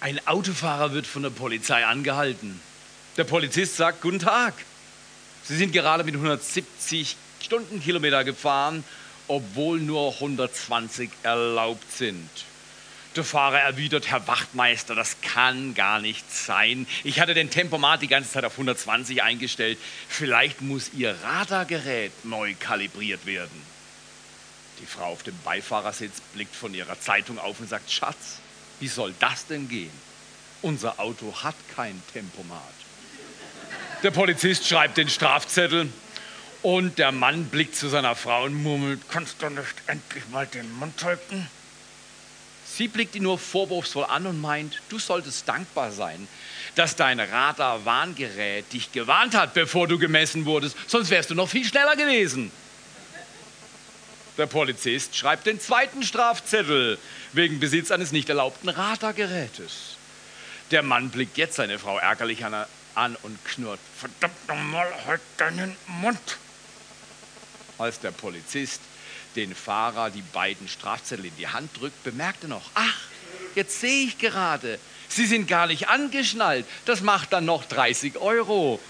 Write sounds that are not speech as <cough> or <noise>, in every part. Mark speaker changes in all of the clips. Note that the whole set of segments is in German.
Speaker 1: Ein Autofahrer wird von der Polizei angehalten. Der Polizist sagt, guten Tag. Sie sind gerade mit 170 Stundenkilometer gefahren, obwohl nur 120 erlaubt sind. Der Fahrer erwidert, Herr Wachtmeister, das kann gar nicht sein. Ich hatte den Tempomat die ganze Zeit auf 120 eingestellt. Vielleicht muss Ihr Radargerät neu kalibriert werden. Die Frau auf dem Beifahrersitz blickt von ihrer Zeitung auf und sagt, Schatz, wie soll das denn gehen? Unser Auto hat kein Tempomat. Der Polizist schreibt den Strafzettel und der Mann blickt zu seiner Frau und murmelt, kannst du nicht endlich mal den Mund halten? Sie blickt ihn nur vorwurfsvoll an und meint, du solltest dankbar sein, dass dein Radar-Warngerät dich gewarnt hat, bevor du gemessen wurdest, sonst wärst du noch viel schneller gewesen. Der Polizist schreibt den zweiten Strafzettel wegen Besitz eines nicht erlaubten Radargerätes. Der Mann blickt jetzt seine Frau ärgerlich an, an und knurrt, verdammt nochmal, halt deinen Mund. Als der Polizist den Fahrer die beiden Strafzettel in die Hand drückt, bemerkt er noch, ach, jetzt sehe ich gerade, Sie sind gar nicht angeschnallt, das macht dann noch 30 Euro.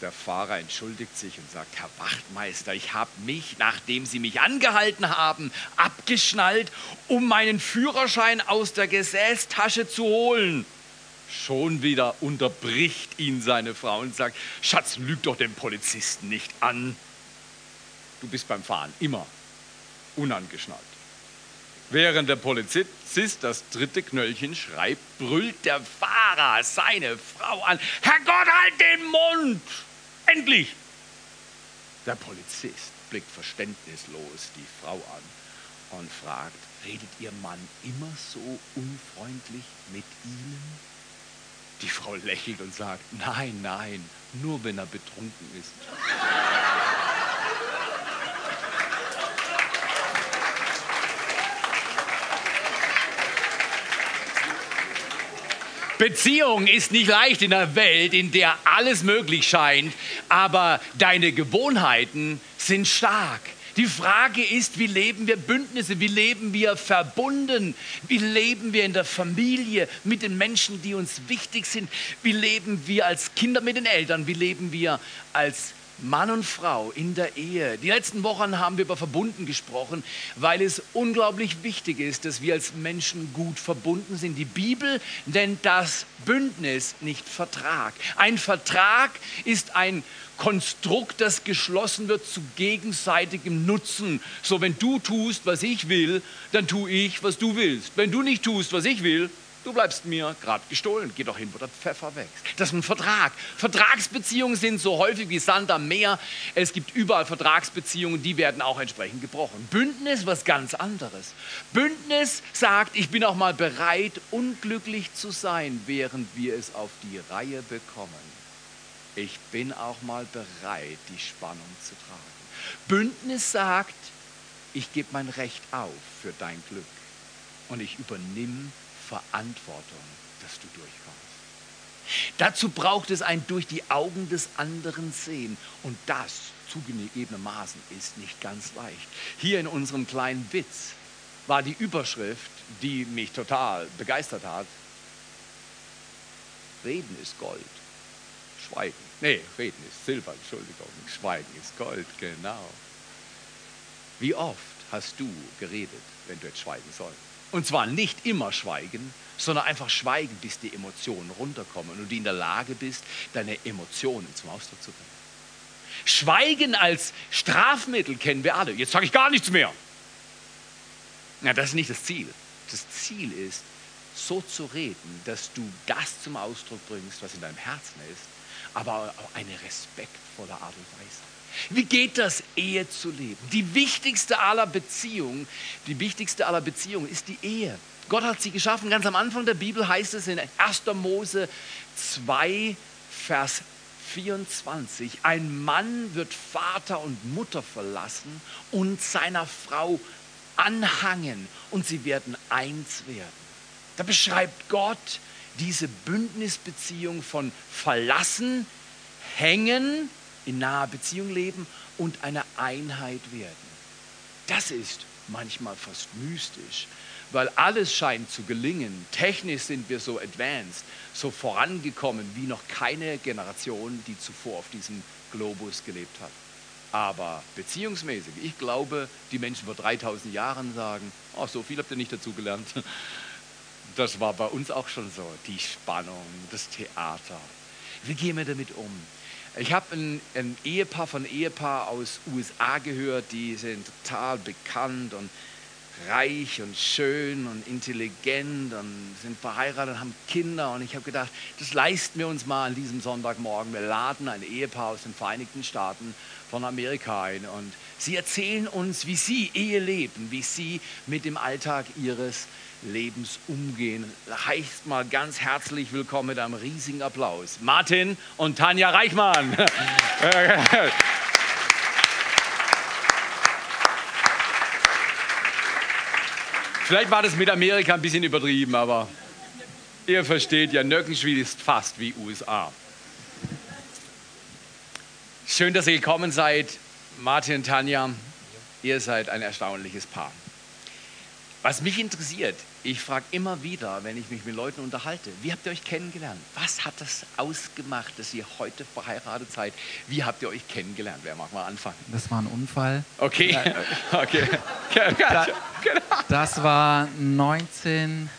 Speaker 1: Der Fahrer entschuldigt sich und sagt, Herr Wachtmeister, ich habe mich, nachdem Sie mich angehalten haben, abgeschnallt, um meinen Führerschein aus der Gesäßtasche zu holen. Schon wieder unterbricht ihn seine Frau und sagt, Schatz, lüg doch den Polizisten nicht an. Du bist beim Fahren immer unangeschnallt. Während der Polizist das dritte Knöllchen schreibt, brüllt der Fahrer seine Frau an. Herrgott, halt den Mund! Endlich! Der Polizist blickt verständnislos die Frau an und fragt, redet Ihr Mann immer so unfreundlich mit Ihnen? Die Frau lächelt und sagt, nein, nein, nur wenn er betrunken ist. Beziehung ist nicht leicht in einer Welt, in der alles möglich scheint, aber deine Gewohnheiten sind stark. Die Frage ist, wie leben wir Bündnisse, wie leben wir verbunden, wie leben wir in der Familie mit den Menschen, die uns wichtig sind, wie leben wir als Kinder mit den Eltern, wie leben wir als Mann und Frau in der Ehe. Die letzten Wochen haben wir über Verbunden gesprochen, weil es unglaublich wichtig ist, dass wir als Menschen gut verbunden sind. Die Bibel nennt das Bündnis, nicht Vertrag. Ein Vertrag ist ein Konstrukt, das geschlossen wird zu gegenseitigem Nutzen. So, wenn du tust, was ich will, dann tue ich, was du willst. Wenn du nicht tust, was ich will, Du bleibst mir gerade gestohlen, geh doch hin, wo der Pfeffer wächst. Das ist ein Vertrag. Vertragsbeziehungen sind so häufig wie Sand am Meer. Es gibt überall Vertragsbeziehungen, die werden auch entsprechend gebrochen. Bündnis was ganz anderes. Bündnis sagt, ich bin auch mal bereit, unglücklich zu sein, während wir es auf die Reihe bekommen. Ich bin auch mal bereit, die Spannung zu tragen. Bündnis sagt, ich gebe mein Recht auf für dein Glück und ich übernehme Verantwortung, dass du durchkommst. Dazu braucht es ein durch die Augen des anderen sehen. Und das zugegebenermaßen ist nicht ganz leicht. Hier in unserem kleinen Witz war die Überschrift, die mich total begeistert hat. Reden ist Gold. Schweigen. Nee, reden ist Silber, Entschuldigung. Schweigen ist Gold, genau. Wie oft hast du geredet, wenn du jetzt schweigen sollst? Und zwar nicht immer schweigen, sondern einfach schweigen, bis die Emotionen runterkommen und du in der Lage bist, deine Emotionen zum Ausdruck zu bringen. Schweigen als Strafmittel kennen wir alle. Jetzt sage ich gar nichts mehr. Na, das ist nicht das Ziel. Das Ziel ist, so zu reden, dass du das zum Ausdruck bringst, was in deinem Herzen ist, aber auf eine respektvolle Art und Weise. Wie geht das, Ehe zu leben? Die wichtigste aller Beziehungen, die wichtigste aller Beziehungen ist die Ehe. Gott hat sie geschaffen. Ganz am Anfang der Bibel heißt es in 1. Mose 2, Vers 24, ein Mann wird Vater und Mutter verlassen und seiner Frau anhangen und sie werden eins werden. Da beschreibt Gott diese Bündnisbeziehung von verlassen, hängen in naher Beziehung leben und eine Einheit werden. Das ist manchmal fast mystisch, weil alles scheint zu gelingen. Technisch sind wir so advanced, so vorangekommen wie noch keine Generation, die zuvor auf diesem Globus gelebt hat. Aber beziehungsmäßig, ich glaube, die Menschen vor 3000 Jahren sagen, oh, so viel habt ihr nicht dazugelernt. <laughs> Das war bei uns auch schon so, die Spannung, das Theater. Wie gehen wir damit um? Ich habe ein, ein, Ehepaar von Ehepaar aus USA gehört, die sind total bekannt und reich und schön und intelligent und sind verheiratet und haben Kinder. Und ich habe gedacht, das leisten wir uns mal an diesem Sonntagmorgen. Wir laden ein Ehepaar aus den Vereinigten Staaten von Amerika ein. Und sie erzählen uns, wie sie Ehe leben, wie sie mit dem Alltag ihres Lebens umgehen. Heißt mal ganz herzlich willkommen mit einem riesigen Applaus. Martin und Tanja Reichmann. <laughs> Vielleicht war das mit Amerika ein bisschen übertrieben, aber ihr versteht ja, Nöckenschwil ist fast wie USA. Schön, dass ihr gekommen seid. Martin und Tanja, ihr seid ein erstaunliches Paar. Was mich interessiert, ich frage immer wieder, wenn ich mich mit Leuten unterhalte, wie habt ihr euch kennengelernt? Was hat das ausgemacht, dass ihr heute verheiratet seid? Wie habt ihr euch kennengelernt? Wer mag mal anfangen?
Speaker 2: Das war ein Unfall.
Speaker 1: Okay, <laughs> okay.
Speaker 2: Da, das war 1900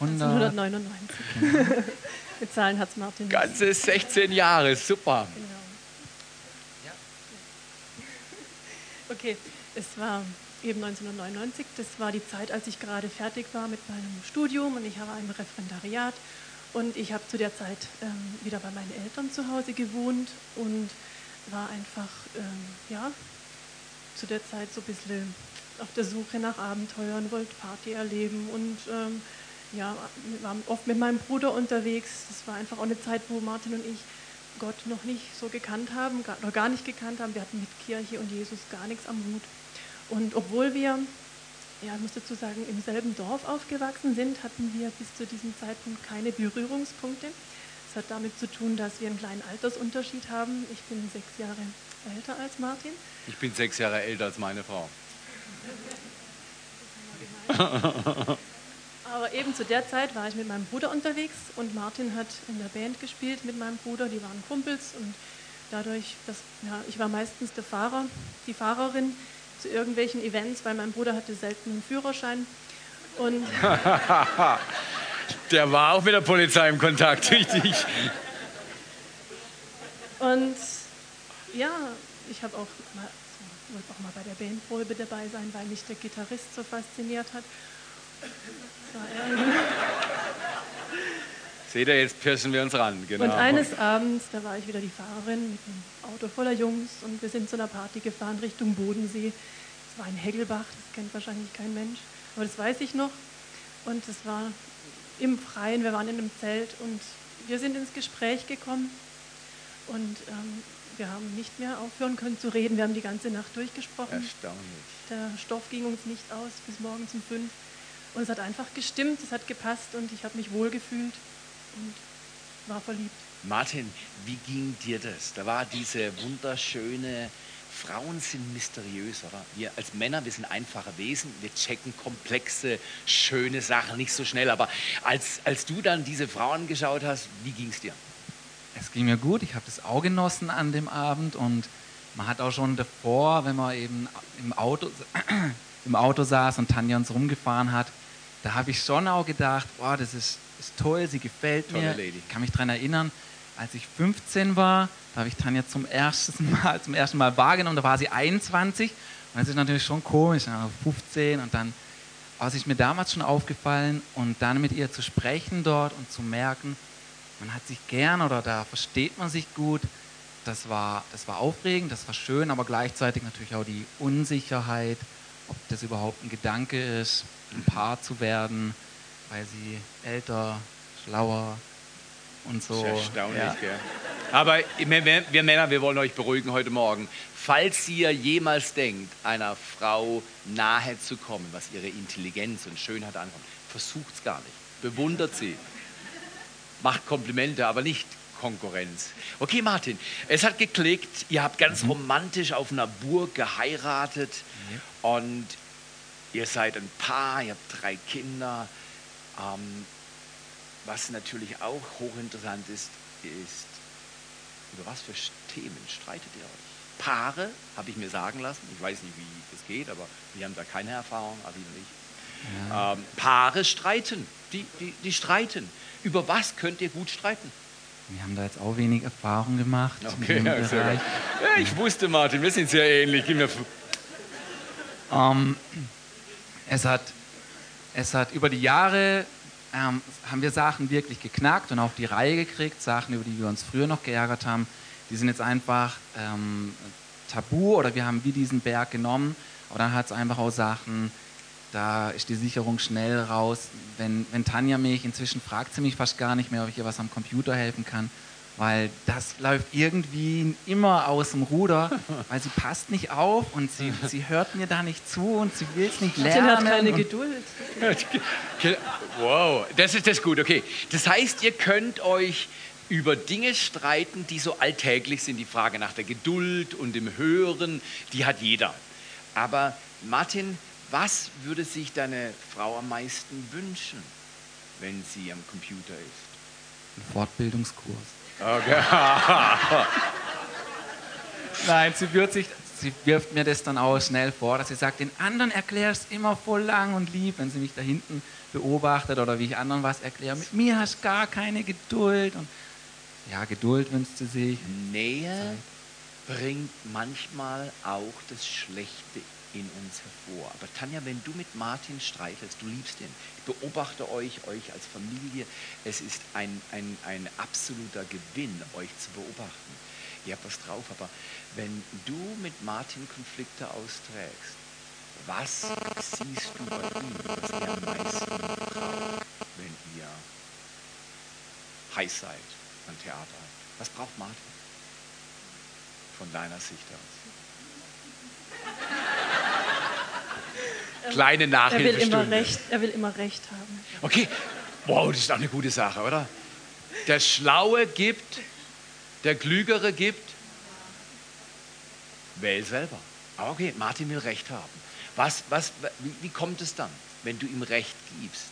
Speaker 3: 1999. Genau. Mit Zahlen hat es Martin.
Speaker 1: Ganze 16 Jahre, super. Genau.
Speaker 3: Okay, es war eben 1999. Das war die Zeit, als ich gerade fertig war mit meinem Studium und ich war im Referendariat. Und ich habe zu der Zeit ähm, wieder bei meinen Eltern zu Hause gewohnt und war einfach, ähm, ja, zu der Zeit so ein bisschen auf der Suche nach Abenteuern, wollte Party erleben und ähm, ja, war oft mit meinem Bruder unterwegs. Das war einfach auch eine Zeit, wo Martin und ich Gott noch nicht so gekannt haben, gar, noch gar nicht gekannt haben. Wir hatten mit Kirche und Jesus gar nichts am Hut. Und obwohl wir, ja, ich muss dazu sagen, im selben Dorf aufgewachsen sind, hatten wir bis zu diesem Zeitpunkt keine Berührungspunkte. Das hat damit zu tun, dass wir einen kleinen Altersunterschied haben. Ich bin sechs Jahre älter als Martin.
Speaker 1: Ich bin sechs Jahre älter als meine Frau. <laughs>
Speaker 3: Aber eben zu der Zeit war ich mit meinem Bruder unterwegs und Martin hat in der Band gespielt mit meinem Bruder. Die waren Kumpels und dadurch, dass ja, ich war meistens der Fahrer, die Fahrerin zu irgendwelchen Events, weil mein Bruder hatte selten einen Führerschein. Und <laughs>
Speaker 1: der war auch mit der Polizei im Kontakt, richtig.
Speaker 3: Und ja, ich habe auch mal, wollte auch mal bei der Bandprobe dabei sein, weil mich der Gitarrist so fasziniert hat.
Speaker 1: Seht ihr, jetzt pirschen wir uns ran.
Speaker 3: Genau. Und eines Abends, da war ich wieder die Fahrerin mit einem Auto voller Jungs und wir sind zu einer Party gefahren Richtung Bodensee. Es war ein Hegelbach, das kennt wahrscheinlich kein Mensch, aber das weiß ich noch. Und es war im Freien, wir waren in einem Zelt und wir sind ins Gespräch gekommen und ähm, wir haben nicht mehr aufhören können zu reden. Wir haben die ganze Nacht durchgesprochen.
Speaker 1: Erstaunlich.
Speaker 3: Der Stoff ging uns nicht aus bis morgens um fünf. Und es hat einfach gestimmt, es hat gepasst und ich habe mich wohlgefühlt und war verliebt.
Speaker 1: Martin, wie ging dir das? Da war diese wunderschöne, Frauen sind mysteriös, oder? Wir als Männer, wir sind einfache Wesen, wir checken komplexe, schöne Sachen nicht so schnell. Aber als, als du dann diese Frauen geschaut hast, wie ging es dir?
Speaker 2: Es ging mir gut, ich habe das auch genossen an dem Abend und man hat auch schon davor, wenn man eben im Auto, <clears throat> im Auto saß und Tanja uns rumgefahren hat, da habe ich schon auch gedacht, boah, das ist, ist toll, sie gefällt Tolle mir. Lady. Ich kann mich daran erinnern, als ich 15 war, da habe ich Tanja zum ersten <laughs> Mal, zum ersten Mal wahrgenommen, da war sie 21 und das ist natürlich schon komisch, 15 und dann was ist mir damals schon aufgefallen und dann mit ihr zu sprechen dort und zu merken, man hat sich gern oder da versteht man sich gut, das war, das war aufregend, das war schön, aber gleichzeitig natürlich auch die Unsicherheit, ob das überhaupt ein Gedanke ist, ein Paar zu werden, weil sie älter, schlauer und so.
Speaker 1: Das ist erstaunlich, ja. gell? Aber wir Männer, wir wollen euch beruhigen heute Morgen. Falls ihr jemals denkt, einer Frau nahe zu kommen, was ihre Intelligenz und Schönheit ankommt, versucht es gar nicht. Bewundert sie. Macht Komplimente, aber nicht Konkurrenz. Okay, Martin, es hat geklickt, ihr habt ganz mhm. romantisch auf einer Burg geheiratet mhm. und Ihr seid ein Paar, ihr habt drei Kinder. Ähm, was natürlich auch hochinteressant ist, ist, über was für Themen streitet ihr euch? Paare, habe ich mir sagen lassen. Ich weiß nicht, wie das geht, aber wir haben da keine Erfahrung, Adi und ich. Ja. Ähm, Paare streiten, die, die, die streiten. Über was könnt ihr gut streiten?
Speaker 2: Wir haben da jetzt auch wenig Erfahrung gemacht.
Speaker 1: Okay, ja, ja, ich wusste, Martin, wir sind sehr ähnlich.
Speaker 2: Ähm, es, hat, es hat über die Jahre ähm, haben wir Sachen wirklich geknackt und auf die Reihe gekriegt, Sachen, über die wir uns früher noch geärgert haben. Die sind jetzt einfach ähm, tabu oder wir haben wie diesen Berg genommen. Aber dann hat es einfach auch Sachen, da ist die Sicherung schnell raus. Wenn, wenn Tanja mich, inzwischen fragt sie mich fast gar nicht mehr, ob ich ihr was am Computer helfen kann, weil das läuft irgendwie immer aus dem Ruder, <laughs> weil sie passt nicht auf und sie, sie hört mir da nicht zu und sie will es nicht lernen.
Speaker 3: Sie hat keine Geduld.
Speaker 1: wow, das ist das gut, okay. Das heißt, ihr könnt euch über Dinge streiten, die so alltäglich sind. Die Frage nach der Geduld und dem Hören, die hat jeder. Aber Martin, was würde sich deine Frau am meisten wünschen, wenn sie am Computer ist?
Speaker 2: Ein Fortbildungskurs.
Speaker 1: Okay. <laughs>
Speaker 2: Nein, sie, wird sich, sie wirft mir das dann auch schnell vor, dass sie sagt, den anderen erklärst immer voll lang und lieb, wenn sie mich da hinten beobachtet oder wie ich anderen was erkläre. Mit mir hast du gar keine Geduld. Und ja, Geduld wünscht sie sich.
Speaker 1: Nähe bringt manchmal auch das Schlechte in uns hervor. Aber Tanja, wenn du mit Martin streichelst, du liebst ihn, ich beobachte euch, euch als Familie, es ist ein, ein, ein absoluter Gewinn, euch zu beobachten. Ihr habt was drauf, aber wenn du mit Martin Konflikte austrägst, was siehst du bei ihm, was er am meisten braucht, wenn ihr heiß seid am Theater? Was braucht Martin von deiner Sicht aus? Kleine Nachhilfestunde.
Speaker 3: Er will, immer recht, er will immer recht haben.
Speaker 1: Okay, wow, das ist doch eine gute Sache, oder? Der Schlaue gibt, der Klügere gibt. Wähl selber. Aber okay, Martin will Recht haben. Was, was, wie, wie kommt es dann, wenn du ihm Recht gibst?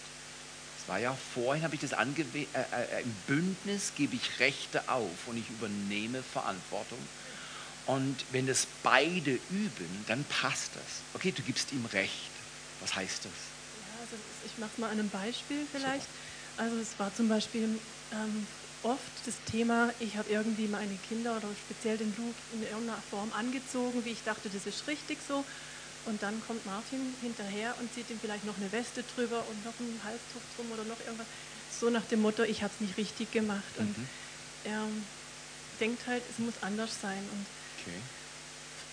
Speaker 1: Das war ja vorhin, habe ich das angewählt, äh, äh, im Bündnis gebe ich Rechte auf und ich übernehme Verantwortung. Und wenn das beide üben, dann passt das. Okay, du gibst ihm Recht. Was heißt das?
Speaker 3: Ja, also ich mache es mal an einem Beispiel vielleicht. Super. Also es war zum Beispiel ähm, oft das Thema, ich habe irgendwie meine Kinder oder speziell den Luke in irgendeiner Form angezogen, wie ich dachte, das ist richtig so. Und dann kommt Martin hinterher und zieht ihm vielleicht noch eine Weste drüber und noch einen Halstuch drum oder noch irgendwas. So nach dem Motto, ich habe es nicht richtig gemacht. Mhm. Und er denkt halt, es muss anders sein. Und okay.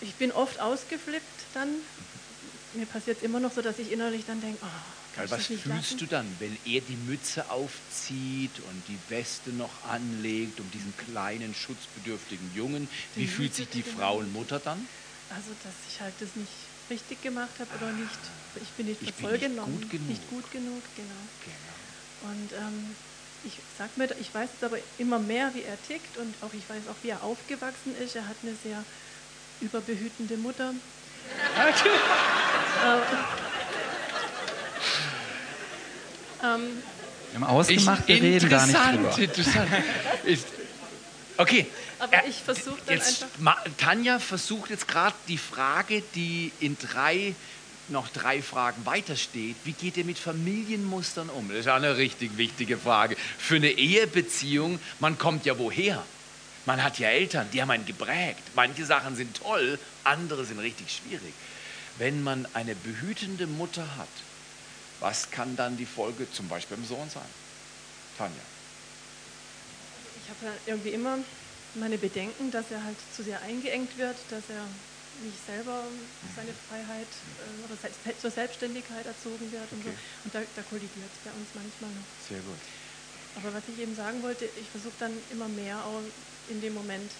Speaker 3: ich bin oft ausgeflippt dann, mir passiert es immer noch so, dass ich innerlich dann denke, oh,
Speaker 1: Karl, was fühlst lassen? du dann, wenn er die Mütze aufzieht und die Weste noch anlegt, um diesen kleinen, schutzbedürftigen Jungen? Wie die fühlt sich die Frau und Mutter dann?
Speaker 3: Also, dass ich halt das nicht richtig gemacht habe oder nicht, ich bin nicht ich genommen. Gut genug. Nicht gut genug, genau. genau. Und ähm, ich sag mir, ich weiß jetzt aber immer mehr, wie er tickt und auch ich weiß auch, wie er aufgewachsen ist. Er hat eine sehr überbehütende Mutter. <laughs>
Speaker 2: ähm, wir haben ausgemacht, wir reden gar nicht drüber. Interessant.
Speaker 1: okay.
Speaker 3: Aber ich versuche dann
Speaker 1: jetzt,
Speaker 3: einfach.
Speaker 1: Tanja versucht jetzt gerade die Frage, die in drei noch drei Fragen weiter steht. Wie geht ihr mit Familienmustern um? Das ist auch eine richtig wichtige Frage. Für eine Ehebeziehung, man kommt ja woher? Man hat ja Eltern, die haben einen geprägt. Manche Sachen sind toll, andere sind richtig schwierig. Wenn man eine behütende Mutter hat, was kann dann die Folge zum Beispiel beim Sohn sein? Tanja.
Speaker 3: Ich habe ja irgendwie immer meine Bedenken, dass er halt zu sehr eingeengt wird, dass er nicht selber seine Freiheit äh, oder zur Selbstständigkeit erzogen wird und okay. so. Und da, da kollidiert es bei uns manchmal noch.
Speaker 1: Sehr gut.
Speaker 3: Aber was ich eben sagen wollte, ich versuche dann immer mehr auch in dem Moment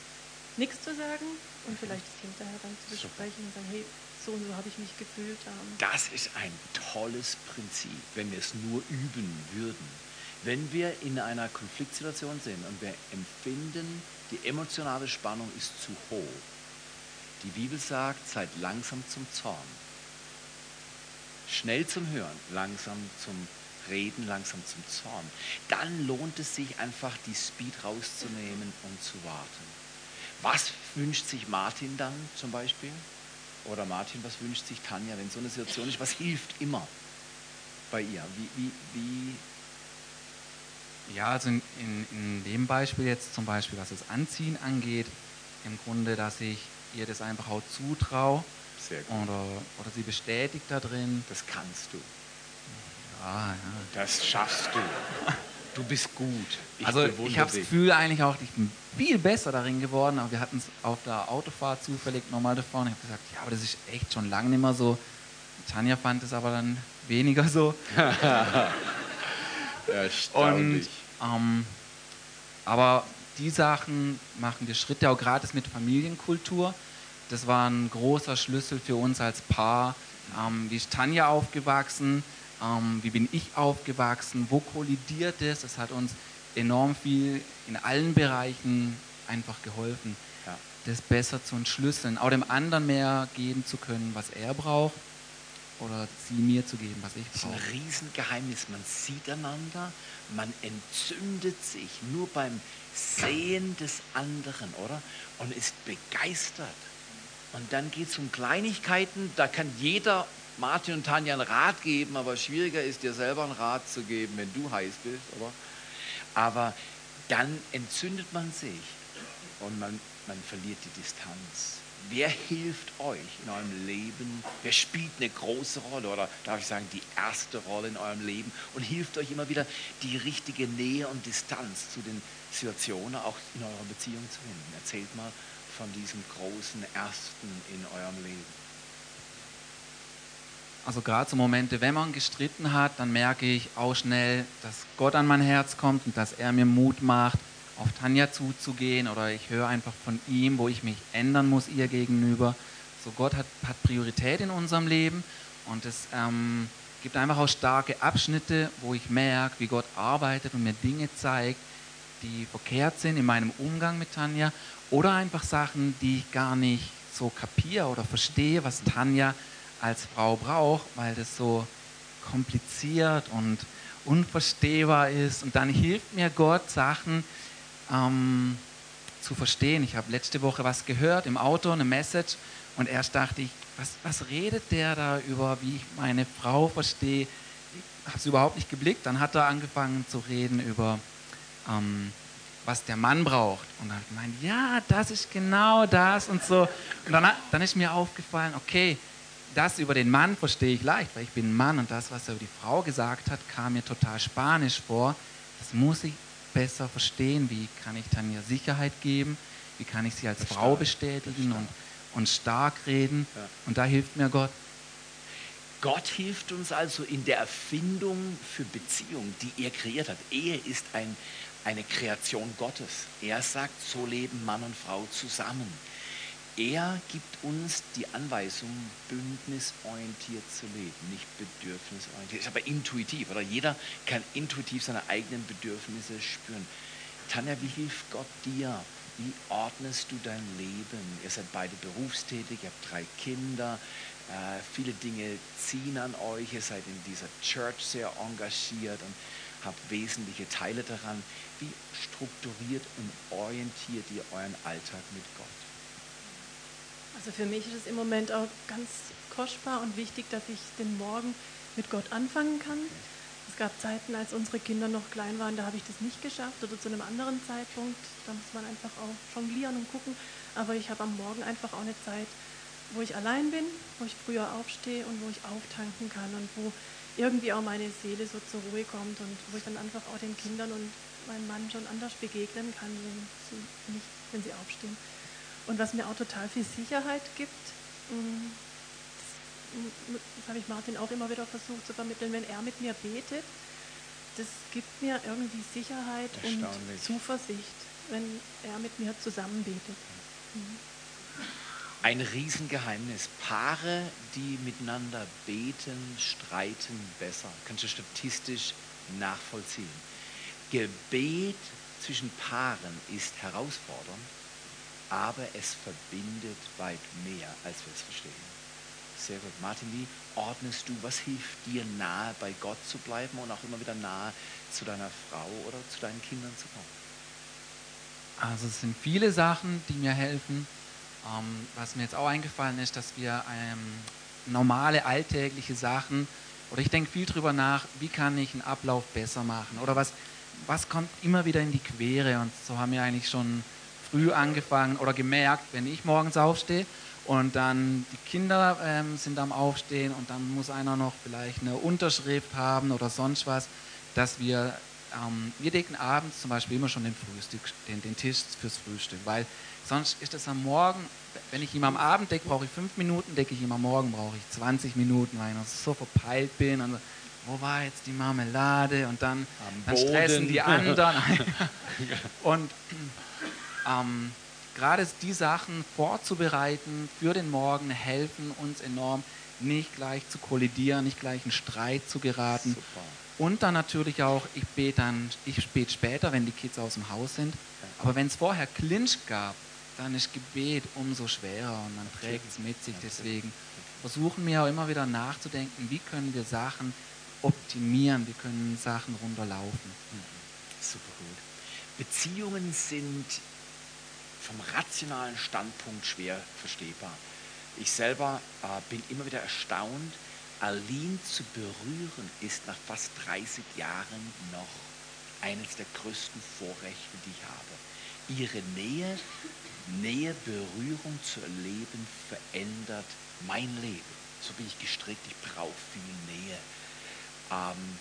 Speaker 3: nichts zu sagen und vielleicht das hinterher dann zu besprechen und sagen, hey, so und so habe ich mich gefühlt. Ähm.
Speaker 1: Das ist ein tolles Prinzip, wenn wir es nur üben würden. Wenn wir in einer Konfliktsituation sind und wir empfinden, die emotionale Spannung ist zu hoch. Die Bibel sagt, seid langsam zum Zorn. schnell zum Hören, langsam zum Reden, langsam zum Zorn, dann lohnt es sich einfach, die Speed rauszunehmen und zu warten. Was wünscht sich Martin dann zum Beispiel? Oder Martin, was wünscht sich Tanja, wenn so eine Situation ist? Was hilft immer bei ihr? Wie, wie, wie
Speaker 2: ja, also in, in, in dem Beispiel jetzt zum Beispiel, was das Anziehen angeht, im Grunde, dass ich ihr das einfach auch zutraue oder, oder sie bestätigt da drin.
Speaker 1: Das kannst du.
Speaker 2: Ja, ja.
Speaker 1: Das schaffst du. <laughs> Du bist gut.
Speaker 2: Ich also ich habe das Gefühl eigentlich auch, ich bin viel besser darin geworden, aber wir hatten es auf der Autofahrt zufällig nochmal davon. Ich habe gesagt, ja, aber das ist echt schon lange nicht mehr so. Tanja fand es aber dann weniger so. <laughs>
Speaker 1: Erstaunlich.
Speaker 2: Und, ähm, aber die Sachen machen wir Schritte, auch gerade mit Familienkultur. Das war ein großer Schlüssel für uns als Paar. Ähm, wie ist Tanja aufgewachsen? Ähm, wie bin ich aufgewachsen? Wo kollidiert es? Das hat uns enorm viel in allen Bereichen einfach geholfen, ja. das besser zu entschlüsseln, auch dem anderen mehr geben zu können, was er braucht oder sie mir zu geben, was ich brauche.
Speaker 1: Das ist ein Riesengeheimnis. Man sieht einander, man entzündet sich nur beim Sehen des anderen, oder? Und ist begeistert. Und dann geht es um Kleinigkeiten, da kann jeder Martin und Tanja einen Rat geben, aber schwieriger ist dir selber einen Rat zu geben, wenn du heiß bist, oder? Aber dann entzündet man sich und man, man verliert die Distanz. Wer hilft euch in eurem Leben? Wer spielt eine große Rolle oder darf ich sagen die erste Rolle in eurem Leben und hilft euch immer wieder die richtige Nähe und Distanz zu den Situationen auch in eurer Beziehung zu finden? Erzählt mal von diesem großen Ersten in eurem Leben.
Speaker 2: Also gerade so Momente, wenn man gestritten hat, dann merke ich auch schnell, dass Gott an mein Herz kommt und dass er mir Mut macht, auf Tanja zuzugehen oder ich höre einfach von ihm, wo ich mich ändern muss ihr gegenüber. So Gott hat, hat Priorität in unserem Leben und es ähm, gibt einfach auch starke Abschnitte, wo ich merke, wie Gott arbeitet und mir Dinge zeigt, die verkehrt sind in meinem Umgang mit Tanja oder einfach Sachen, die ich gar nicht so kapiere oder verstehe, was Tanja als Frau braucht, weil das so kompliziert und unverstehbar ist. Und dann hilft mir Gott, Sachen ähm, zu verstehen. Ich habe letzte Woche was gehört im Auto, eine Message, und erst dachte ich, was, was redet der da über, wie ich meine Frau verstehe? Ich habe es überhaupt nicht geblickt. Dann hat er angefangen zu reden über, ähm, was der Mann braucht. Und dann habe ich gemeint, ja, das ist genau das und so. Und dann, dann ist mir aufgefallen, okay, das über den Mann verstehe ich leicht, weil ich bin ein Mann und das, was er über die Frau gesagt hat, kam mir total spanisch vor. Das muss ich besser verstehen. Wie kann ich Tanja Sicherheit geben? Wie kann ich sie als Frau stark, bestätigen und, und stark reden? Ja. Und da hilft mir Gott.
Speaker 1: Gott hilft uns also in der Erfindung für Beziehungen, die er kreiert hat. Ehe ist ein, eine Kreation Gottes. Er sagt, so leben Mann und Frau zusammen. Er gibt uns die Anweisung, bündnisorientiert zu leben, nicht bedürfnisorientiert. Ist aber intuitiv, oder? Jeder kann intuitiv seine eigenen Bedürfnisse spüren. Tanja, wie hilft Gott dir? Wie ordnest du dein Leben? Ihr seid beide berufstätig, ihr habt drei Kinder, äh, viele Dinge ziehen an euch, ihr seid in dieser Church sehr engagiert und habt wesentliche Teile daran. Wie strukturiert und orientiert ihr euren Alltag mit Gott?
Speaker 3: Also für mich ist es im Moment auch ganz kostbar und wichtig, dass ich den Morgen mit Gott anfangen kann. Es gab Zeiten, als unsere Kinder noch klein waren, da habe ich das nicht geschafft oder zu einem anderen Zeitpunkt. Da muss man einfach auch jonglieren und gucken. Aber ich habe am Morgen einfach auch eine Zeit, wo ich allein bin, wo ich früher aufstehe und wo ich auftanken kann und wo irgendwie auch meine Seele so zur Ruhe kommt und wo ich dann einfach auch den Kindern und meinem Mann schon anders begegnen kann, wenn sie, wenn sie aufstehen. Und was mir auch total viel Sicherheit gibt, mm, das, das habe ich Martin auch immer wieder versucht zu vermitteln, wenn er mit mir betet, das gibt mir irgendwie Sicherheit und Zuversicht, wenn er mit mir zusammen betet. Mhm.
Speaker 1: Ein Riesengeheimnis. Paare, die miteinander beten, streiten besser. Kannst du statistisch nachvollziehen. Gebet zwischen Paaren ist herausfordernd aber es verbindet weit mehr, als wir es verstehen. Sehr gut. Martin, wie ordnest du, was hilft dir nahe bei Gott zu bleiben und auch immer wieder nahe zu deiner Frau oder zu deinen Kindern zu kommen?
Speaker 2: Also es sind viele Sachen, die mir helfen. Ähm, was mir jetzt auch eingefallen ist, dass wir ähm, normale alltägliche Sachen oder ich denke viel darüber nach, wie kann ich einen Ablauf besser machen oder was, was kommt immer wieder in die Quere und so haben wir eigentlich schon früh angefangen oder gemerkt, wenn ich morgens aufstehe und dann die Kinder ähm, sind am Aufstehen und dann muss einer noch vielleicht eine Unterschrift haben oder sonst was, dass wir, ähm, wir decken abends zum Beispiel immer schon den, Frühstück, den, den Tisch fürs Frühstück, weil sonst ist das am Morgen, wenn ich ihn am Abend decke, brauche ich fünf Minuten, decke ich ihn am Morgen, brauche ich 20 Minuten, weil ich so verpeilt bin und wo war jetzt die Marmelade und dann, dann stressen die anderen. <laughs> <laughs> und ähm, gerade die Sachen vorzubereiten für den Morgen helfen uns enorm, nicht gleich zu kollidieren, nicht gleich in Streit zu geraten. Super. Und dann natürlich auch, ich bete dann, ich bete später, wenn die Kids aus dem Haus sind. Aber wenn es vorher Clinch gab, dann ist Gebet umso schwerer und man trägt es mit sich. Deswegen versuchen wir auch immer wieder nachzudenken, wie können wir Sachen optimieren, wie können Sachen runterlaufen. Mhm.
Speaker 1: Super gut. Beziehungen sind vom rationalen Standpunkt schwer verstehbar. Ich selber äh, bin immer wieder erstaunt, Aline zu berühren ist nach fast 30 Jahren noch eines der größten Vorrechte, die ich habe. Ihre Nähe, Nähe, Berührung zu erleben, verändert mein Leben. So bin ich gestrickt, ich brauche viel Nähe. Ähm,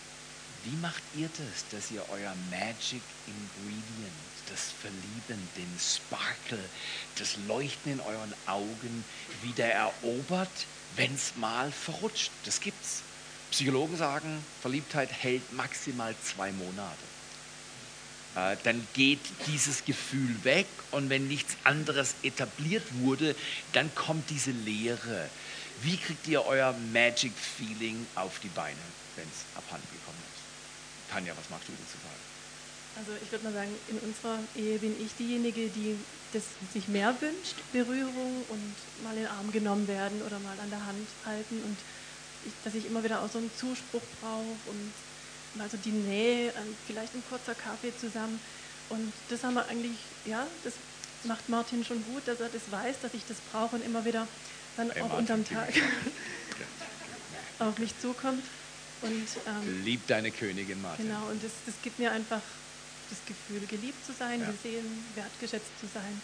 Speaker 1: wie macht ihr das, dass ihr euer Magic Ingredient, das Verlieben, den Sparkle, das Leuchten in euren Augen wieder erobert, wenn es mal verrutscht? Das gibt's. Psychologen sagen, Verliebtheit hält maximal zwei Monate. Äh, dann geht dieses Gefühl weg und wenn nichts anderes etabliert wurde, dann kommt diese Leere. Wie kriegt ihr euer Magic Feeling auf die Beine, wenn es abhanden gekommen ist? Tanja, was magst du dazu sagen?
Speaker 3: Also ich würde mal sagen, in unserer Ehe bin ich diejenige, die das sich mehr wünscht, Berührung und mal in den Arm genommen werden oder mal an der Hand halten und ich, dass ich immer wieder auch so einen Zuspruch brauche und mal so die Nähe, vielleicht ein kurzer Kaffee zusammen und das haben wir eigentlich, ja, das macht Martin schon gut, dass er das weiß, dass ich das brauche und immer wieder dann hey, auch Martin, unterm Tag <laughs> auf mich zukommt.
Speaker 1: Und, ähm, Lieb deine Königin, Martin.
Speaker 3: Genau, und das, das gibt mir einfach das Gefühl, geliebt zu sein, ja. gesehen, wertgeschätzt zu sein.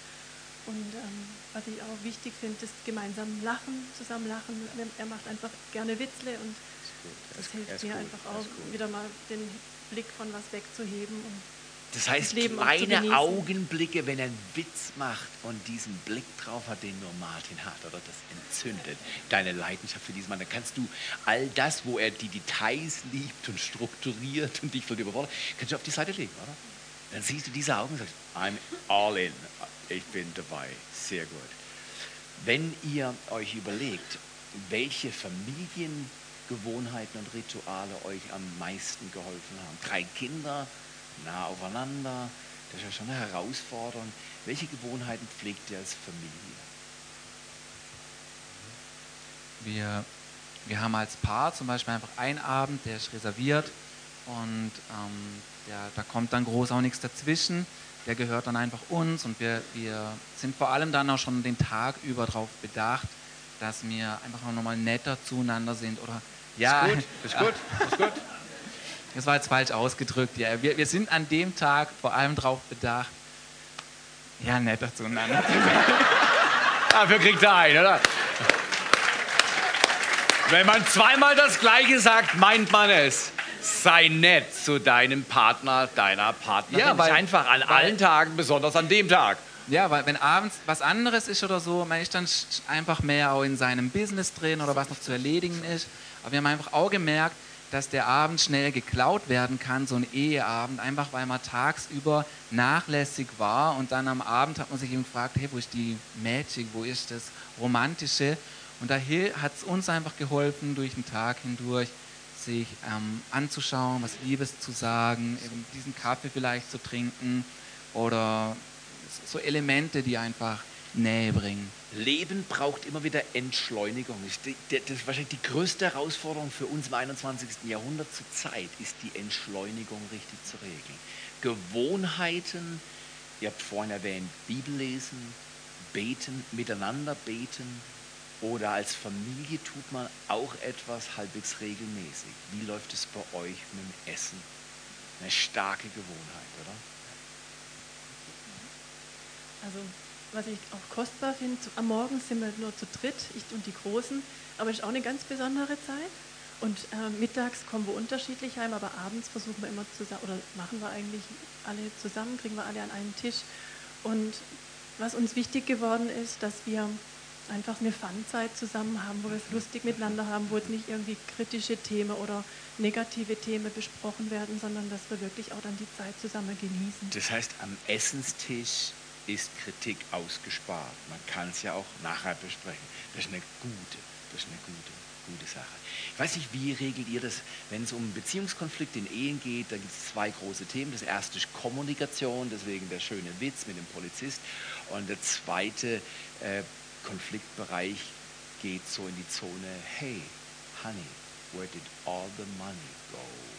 Speaker 3: Und ähm, was ich auch wichtig finde, ist gemeinsam lachen, zusammen lachen. Er macht einfach gerne Witzle und das, das hilft mir gut. einfach auch, wieder mal den Blick von was wegzuheben. Und
Speaker 1: das heißt, das kleine Augenblicke, wenn er einen Witz macht und diesen Blick drauf hat, den nur Martin hat, oder das entzündet deine Leidenschaft für diesen Mann. Dann kannst du all das, wo er die Details liebt und strukturiert und dich von dir überfordert, kannst du auf die Seite legen, oder? Dann siehst du diese Augen und sagst, I'm all in. Ich bin dabei. Sehr gut. Wenn ihr euch überlegt, welche Familiengewohnheiten und Rituale euch am meisten geholfen haben, drei Kinder, nah aufeinander. Das ist ja schon eine Herausforderung. Welche Gewohnheiten pflegt ihr als Familie?
Speaker 2: Wir, wir haben als Paar zum Beispiel einfach einen Abend, der ist reserviert und ähm, der, da kommt dann groß auch nichts dazwischen. Der gehört dann einfach uns und wir, wir sind vor allem dann auch schon den Tag über darauf bedacht, dass wir einfach nochmal netter zueinander sind oder
Speaker 1: ja, ist <laughs> gut, ist gut, ist gut.
Speaker 2: Das war jetzt falsch ausgedrückt. Ja, wir, wir sind an dem Tag vor allem darauf bedacht, ja, netter zueinander. <laughs>
Speaker 1: Dafür kriegt er ein, oder? Wenn man zweimal das Gleiche sagt, meint man es. Sei nett zu deinem Partner, deiner Partnerin. Ja, weil, einfach an weil, allen Tagen, besonders an dem Tag.
Speaker 2: Ja, weil wenn abends was anderes ist oder so, man ist dann einfach mehr auch in seinem Business drin oder was noch zu erledigen ist. Aber wir haben einfach auch gemerkt, dass der Abend schnell geklaut werden kann, so ein Eheabend, einfach weil man tagsüber nachlässig war und dann am Abend hat man sich eben gefragt, hey, wo ist die Magic, wo ist das Romantische? Und da hat es uns einfach geholfen, durch den Tag hindurch sich ähm, anzuschauen, was Liebes zu sagen, eben diesen Kaffee vielleicht zu trinken oder so Elemente, die einfach Nähe bringen.
Speaker 1: Leben braucht immer wieder Entschleunigung. Das ist wahrscheinlich die größte Herausforderung für uns im 21. Jahrhundert zur Zeit, ist die Entschleunigung richtig zu regeln. Gewohnheiten, ihr habt vorhin erwähnt, Bibel lesen, beten, miteinander beten oder als Familie tut man auch etwas halbwegs regelmäßig. Wie läuft es bei euch mit dem Essen? Eine starke Gewohnheit, oder?
Speaker 3: Also was ich auch kostbar finde, am Morgen sind wir nur zu dritt, ich und die Großen, aber es ist auch eine ganz besondere Zeit. Und äh, mittags kommen wir unterschiedlich heim, aber abends versuchen wir immer zusammen, oder machen wir eigentlich alle zusammen, kriegen wir alle an einen Tisch. Und was uns wichtig geworden ist, dass wir einfach eine Fun-Zeit zusammen haben, wo wir es lustig miteinander haben, wo jetzt nicht irgendwie kritische Themen oder negative Themen besprochen werden, sondern dass wir wirklich auch dann die Zeit zusammen genießen.
Speaker 1: Das heißt, am Essenstisch ist Kritik ausgespart. Man kann es ja auch nachher besprechen. Das ist eine gute, das ist eine gute, gute Sache. Ich weiß nicht, wie regelt ihr das, wenn es um Beziehungskonflikte in Ehen geht? Da gibt es zwei große Themen. Das erste ist Kommunikation, deswegen der schöne Witz mit dem Polizist. Und der zweite äh, Konfliktbereich geht so in die Zone, hey, honey, where did all the money go?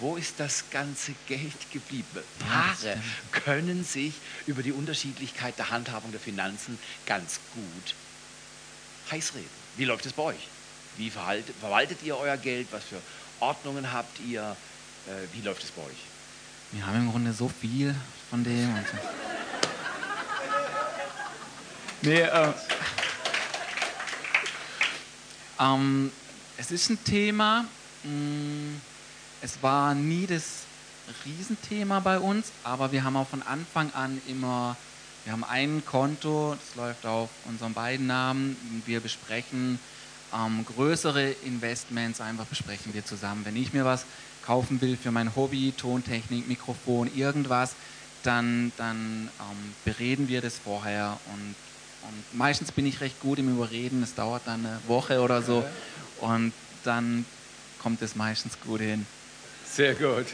Speaker 1: Wo ist das ganze Geld geblieben? Paare können sich über die Unterschiedlichkeit der Handhabung der Finanzen ganz gut heiß reden. Wie läuft es bei euch? Wie verhaltet, verwaltet ihr euer Geld? Was für Ordnungen habt ihr? Äh, wie läuft es bei euch?
Speaker 2: Wir haben im Grunde so viel von dem. Und nee, äh, ähm, es ist ein Thema. Mh, mm, es war nie das Riesenthema bei uns, aber wir haben auch von Anfang an immer, wir haben ein Konto, das läuft auf unseren beiden Namen, wir besprechen ähm, größere Investments, einfach besprechen wir zusammen. Wenn ich mir was kaufen will für mein Hobby, Tontechnik, Mikrofon, irgendwas, dann, dann ähm, bereden wir das vorher und, und meistens bin ich recht gut im Überreden, es dauert dann eine Woche oder so und dann kommt es meistens gut hin.
Speaker 1: Sehr gut.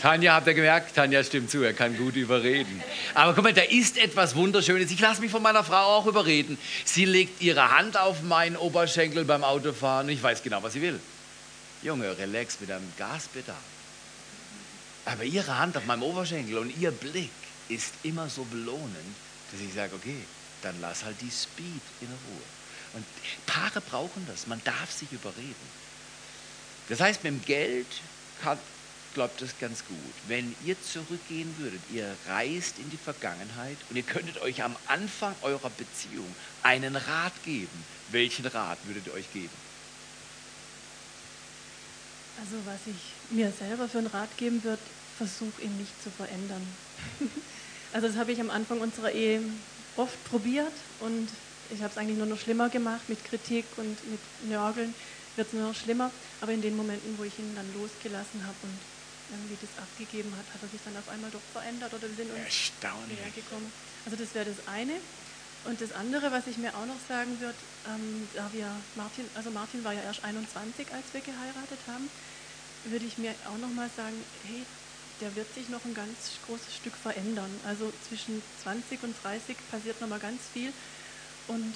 Speaker 1: Tanja, habt ihr gemerkt? Tanja stimmt zu, er kann gut überreden. Aber guck mal, da ist etwas Wunderschönes. Ich lasse mich von meiner Frau auch überreden. Sie legt ihre Hand auf meinen Oberschenkel beim Autofahren und ich weiß genau, was sie will. Junge, relax mit deinem Gaspedal. Aber ihre Hand auf meinem Oberschenkel und ihr Blick ist immer so belohnend, dass ich sage, okay, dann lass halt die Speed in Ruhe. Und Paare brauchen das. Man darf sich überreden. Das heißt, mit dem Geld kann, glaubt das ganz gut. Wenn ihr zurückgehen würdet, ihr reist in die Vergangenheit und ihr könntet euch am Anfang eurer Beziehung einen Rat geben. Welchen Rat würdet ihr euch geben?
Speaker 3: Also was ich mir selber für einen Rat geben würde, versuch ihn nicht zu verändern. <laughs> also das habe ich am Anfang unserer Ehe oft probiert und ich habe es eigentlich nur noch schlimmer gemacht mit Kritik und mit Nörgeln wird es nur noch schlimmer. Aber in den Momenten, wo ich ihn dann losgelassen habe und irgendwie das abgegeben hat, hat er sich dann auf einmal doch verändert oder wir sind uns näher gekommen. Also das wäre das eine. Und das andere, was ich mir auch noch sagen würde, ähm, da wir Martin, also Martin war ja erst 21, als wir geheiratet haben, würde ich mir auch noch mal sagen, hey, der wird sich noch ein ganz großes Stück verändern. Also zwischen 20 und 30 passiert noch mal ganz viel und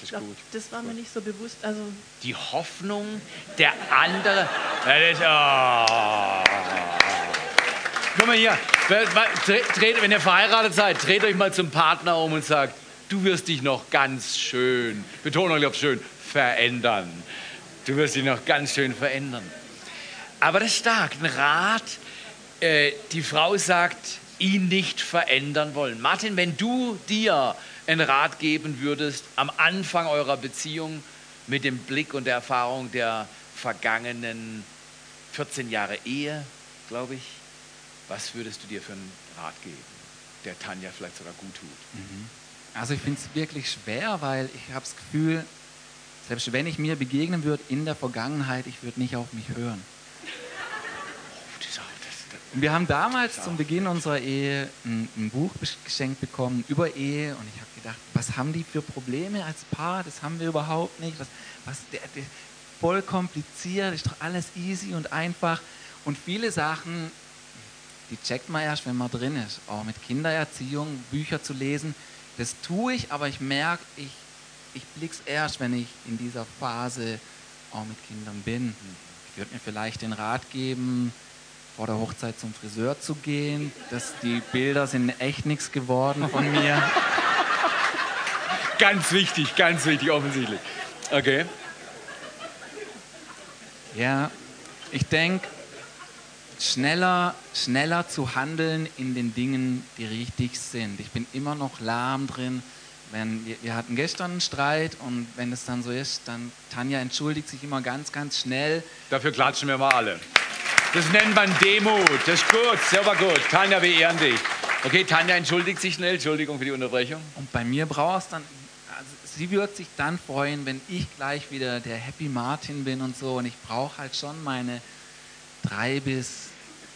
Speaker 3: ich glaube, das war mir nicht so bewusst. Also
Speaker 1: die Hoffnung der andere. Das ist, oh. Guck mal hier, wenn ihr verheiratet seid, dreht euch mal zum Partner um und sagt, du wirst dich noch ganz schön, Betonung auf schön, verändern. Du wirst dich noch ganz schön verändern. Aber das ist stark, ein Rat. Äh, die Frau sagt, ihn nicht verändern wollen. Martin, wenn du dir einen Rat geben würdest am Anfang eurer Beziehung mit dem Blick und der Erfahrung der vergangenen 14 Jahre Ehe, glaube ich, was würdest du dir für einen Rat geben, der Tanja vielleicht sogar gut tut? Mhm.
Speaker 2: Also ich finde es wirklich schwer, weil ich habe das Gefühl, selbst wenn ich mir begegnen würde in der Vergangenheit, ich würde nicht auf mich hören. Wir haben damals zum Beginn unserer Ehe ein, ein, Buch geschenkt bekommen über Ehe und ich habe gedacht, was haben die für Probleme als Paar? Das haben wir überhaupt nicht. Was, was der, der, voll kompliziert, ist doch alles easy und einfach. Und viele Sachen, die checkt man erst, wenn man drin ist. Auch mit Kindererziehung, Bücher zu lesen, das tue ich, aber ich merke, ich, ich blick's erst, wenn ich in dieser Phase auch mit Kindern bin. Ich würde mir vielleicht den Rat geben, vor der Hochzeit zum Friseur zu gehen. Das, die Bilder sind echt nichts geworden von mir.
Speaker 1: Ganz wichtig, ganz wichtig, offensichtlich. Okay.
Speaker 2: Ja, ich denke, schneller, schneller zu handeln in den Dingen, die richtig sind. Ich bin immer noch lahm drin. Wenn, wir, wir hatten gestern einen Streit und wenn es dann so ist, dann Tanja entschuldigt sich immer ganz, ganz schnell.
Speaker 1: Dafür klatschen wir mal alle. Das nennt man Demut. Das ist gut, sehr gut. Tanja, wir ehren dich. Okay, Tanja entschuldigt sich schnell. Entschuldigung für die Unterbrechung.
Speaker 2: Und bei mir braucht es dann, also sie wird sich dann freuen, wenn ich gleich wieder der Happy Martin bin und so. Und ich brauche halt schon meine drei bis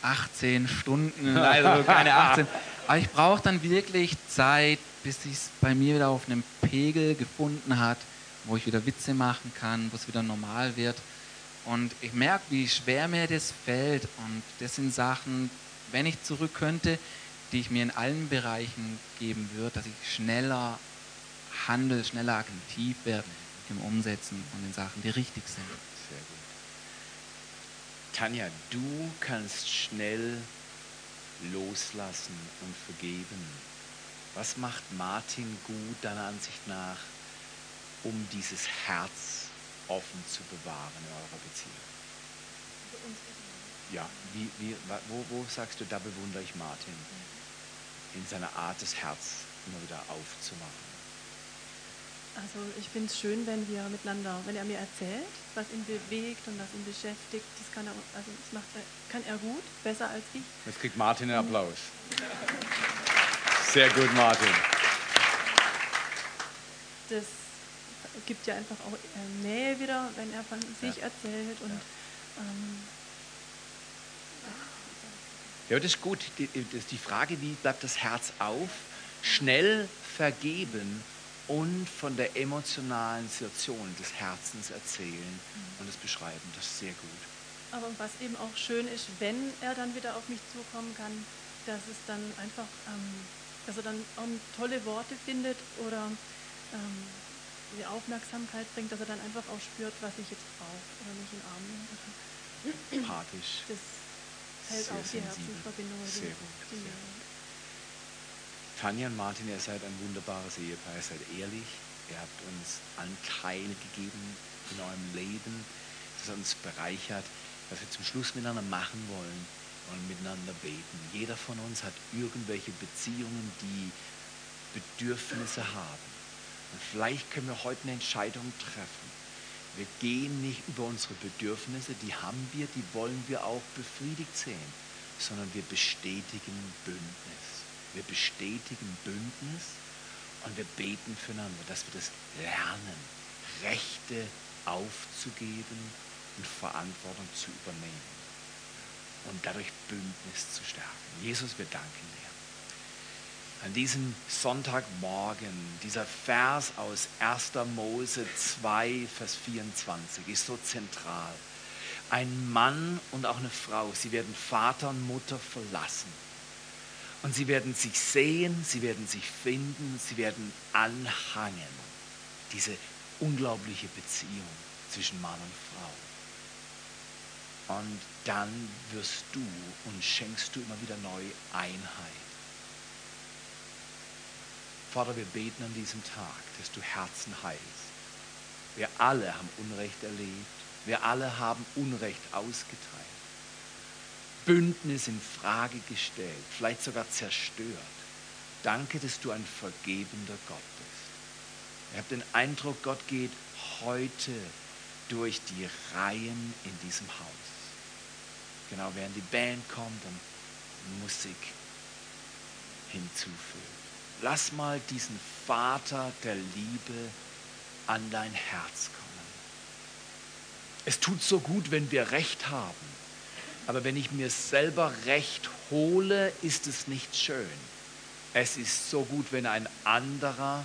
Speaker 2: 18 Stunden, <laughs> also keine 18. Aber ich brauche dann wirklich Zeit, bis es bei mir wieder auf einem Pegel gefunden hat, wo ich wieder Witze machen kann, wo es wieder normal wird. Und ich merke, wie schwer mir das fällt. Und das sind Sachen, wenn ich zurück könnte, die ich mir in allen Bereichen geben würde, dass ich schneller handle, schneller aktiv werde im Umsetzen von den Sachen, die richtig sind.
Speaker 1: Sehr gut. Tanja, du kannst schnell loslassen und vergeben. Was macht Martin gut, deiner Ansicht nach, um dieses Herz offen zu bewahren in eurer Beziehung? Ja, wie, wie, wo, wo sagst du, da bewundere ich Martin in seiner Art, das Herz immer wieder aufzumachen?
Speaker 3: Also ich finde es schön, wenn wir miteinander, wenn er mir erzählt, was ihn bewegt und was ihn beschäftigt, das kann er, also das macht, kann er gut, besser als ich.
Speaker 1: Jetzt kriegt Martin einen Applaus. Sehr gut, Martin.
Speaker 3: Das gibt ja einfach auch äh, Nähe wieder, wenn er von sich ja. erzählt und ja. Ähm,
Speaker 1: ja, das ist gut. Die, die Frage, wie bleibt das Herz auf? Schnell vergeben und von der emotionalen Situation des Herzens erzählen mhm. und es beschreiben. Das ist sehr gut.
Speaker 3: Aber was eben auch schön ist, wenn er dann wieder auf mich zukommen kann, dass es dann einfach, ähm, dass er dann auch tolle Worte findet oder ähm, die Aufmerksamkeit bringt, dass er dann einfach auch spürt, was ich jetzt brauche oder mich in den Arm
Speaker 1: nimmt. Empathisch.
Speaker 3: Das hält auch die Herzensverbindung.
Speaker 1: Sehr gut. Die, sehr gut. Tanja und Martin, ihr seid ein wunderbares Ehepaar, ihr seid ehrlich, ihr habt uns Anteil gegeben in eurem Leben, das uns bereichert, was wir zum Schluss miteinander machen wollen und miteinander beten. Jeder von uns hat irgendwelche Beziehungen, die Bedürfnisse haben. Und vielleicht können wir heute eine Entscheidung treffen. Wir gehen nicht über unsere Bedürfnisse, die haben wir, die wollen wir auch befriedigt sehen, sondern wir bestätigen Bündnis wir bestätigen Bündnis und wir beten füreinander, dass wir das lernen, Rechte aufzugeben und Verantwortung zu übernehmen und dadurch Bündnis zu stärken. Jesus, wir danken dir. An diesem Sonntagmorgen, dieser Vers aus 1. Mose 2, Vers 24 ist so zentral. Ein Mann und auch eine Frau, sie werden Vater und Mutter verlassen und sie werden sich sehen, sie werden sich finden, sie werden anhangen. Diese unglaubliche Beziehung zwischen Mann und Frau. Und dann wirst du und schenkst du immer wieder neu Einheit. Vater, wir beten an diesem Tag, dass du Herzen heilst. Wir alle haben Unrecht erlebt. Wir alle haben Unrecht ausgeteilt. Bündnis in Frage gestellt, vielleicht sogar zerstört. Danke, dass du ein vergebender Gott bist. Ich habe den Eindruck, Gott geht heute durch die Reihen in diesem Haus. Genau, während die Band kommt und Musik hinzufügt. Lass mal diesen Vater der Liebe an dein Herz kommen. Es tut so gut, wenn wir Recht haben aber wenn ich mir selber Recht hole, ist es nicht schön. Es ist so gut, wenn ein anderer,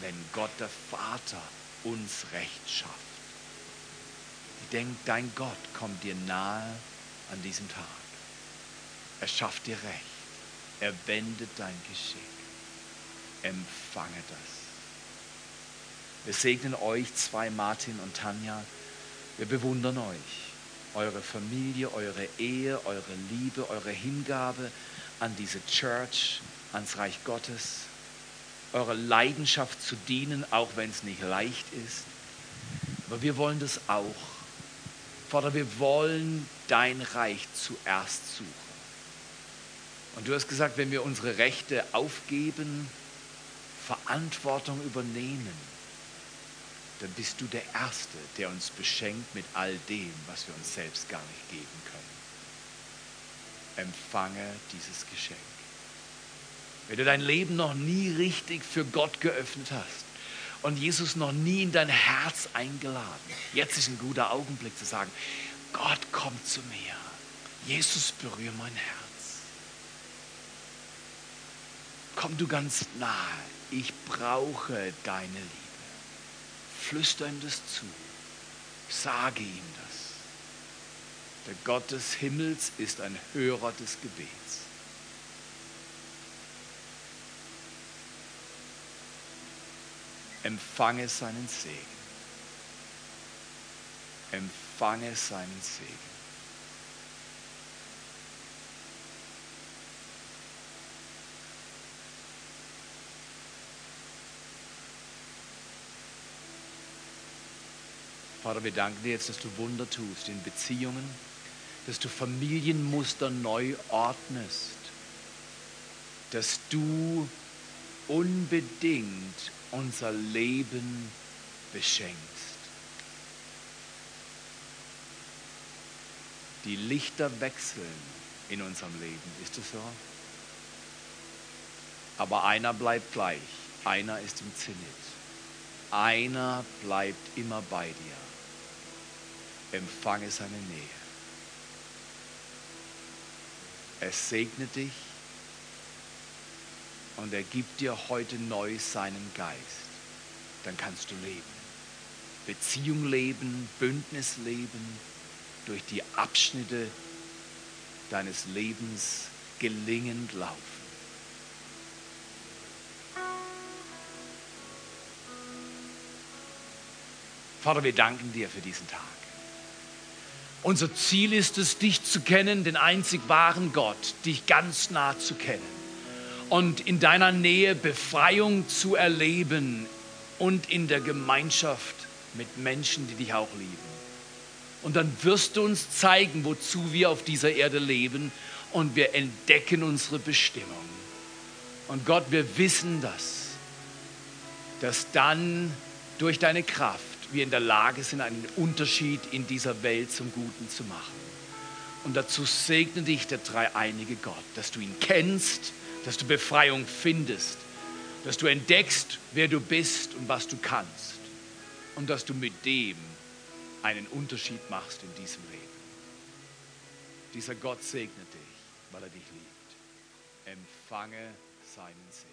Speaker 1: wenn Gott der Vater uns Recht schafft. Ich denke, dein Gott kommt dir nahe an diesem Tag. Er schafft dir Recht. Er wendet dein Geschick. Empfange das. Wir segnen euch zwei, Martin und Tanja. Wir bewundern euch, eure Familie, eure Ehe, eure Liebe, eure Hingabe an diese Church, ans Reich Gottes, eure Leidenschaft zu dienen, auch wenn es nicht leicht ist. Aber wir wollen das auch. Vater, wir wollen dein Reich zuerst suchen. Und du hast gesagt, wenn wir unsere Rechte aufgeben, Verantwortung übernehmen, dann bist du der Erste, der uns beschenkt mit all dem, was wir uns selbst gar nicht geben können. Empfange dieses Geschenk. Wenn du dein Leben noch nie richtig für Gott geöffnet hast und Jesus noch nie in dein Herz eingeladen, jetzt ist ein guter Augenblick zu sagen, Gott kommt zu mir. Jesus berühre mein Herz. Komm du ganz nahe. Ich brauche deine Liebe. Flüster ihm das zu. Sage ihm das. Der Gott des Himmels ist ein Hörer des Gebets. Empfange seinen Segen. Empfange seinen Segen. Vater, wir danken dir jetzt, dass du Wunder tust in Beziehungen, dass du Familienmuster neu ordnest, dass du unbedingt unser Leben beschenkst. Die Lichter wechseln in unserem Leben, ist es so? Aber einer bleibt gleich, einer ist im Zenit, einer bleibt immer bei dir empfange seine Nähe. Er segnet dich und er gibt dir heute neu seinen Geist. Dann kannst du leben. Beziehung leben, Bündnis leben, durch die Abschnitte deines Lebens gelingend laufen. Vater, wir danken dir für diesen Tag. Unser Ziel ist es, dich zu kennen, den einzig wahren Gott, dich ganz nah zu kennen und in deiner Nähe Befreiung zu erleben und in der Gemeinschaft mit Menschen, die dich auch lieben. Und dann wirst du uns zeigen, wozu wir auf dieser Erde leben und wir entdecken unsere Bestimmung. Und Gott, wir wissen das, dass dann durch deine Kraft wir in der Lage sind, einen Unterschied in dieser Welt zum Guten zu machen. Und dazu segne dich der dreieinige Gott, dass du ihn kennst, dass du Befreiung findest, dass du entdeckst, wer du bist und was du kannst und dass du mit dem einen Unterschied machst in diesem Leben. Dieser Gott segnet dich, weil er dich liebt. Empfange seinen Segen.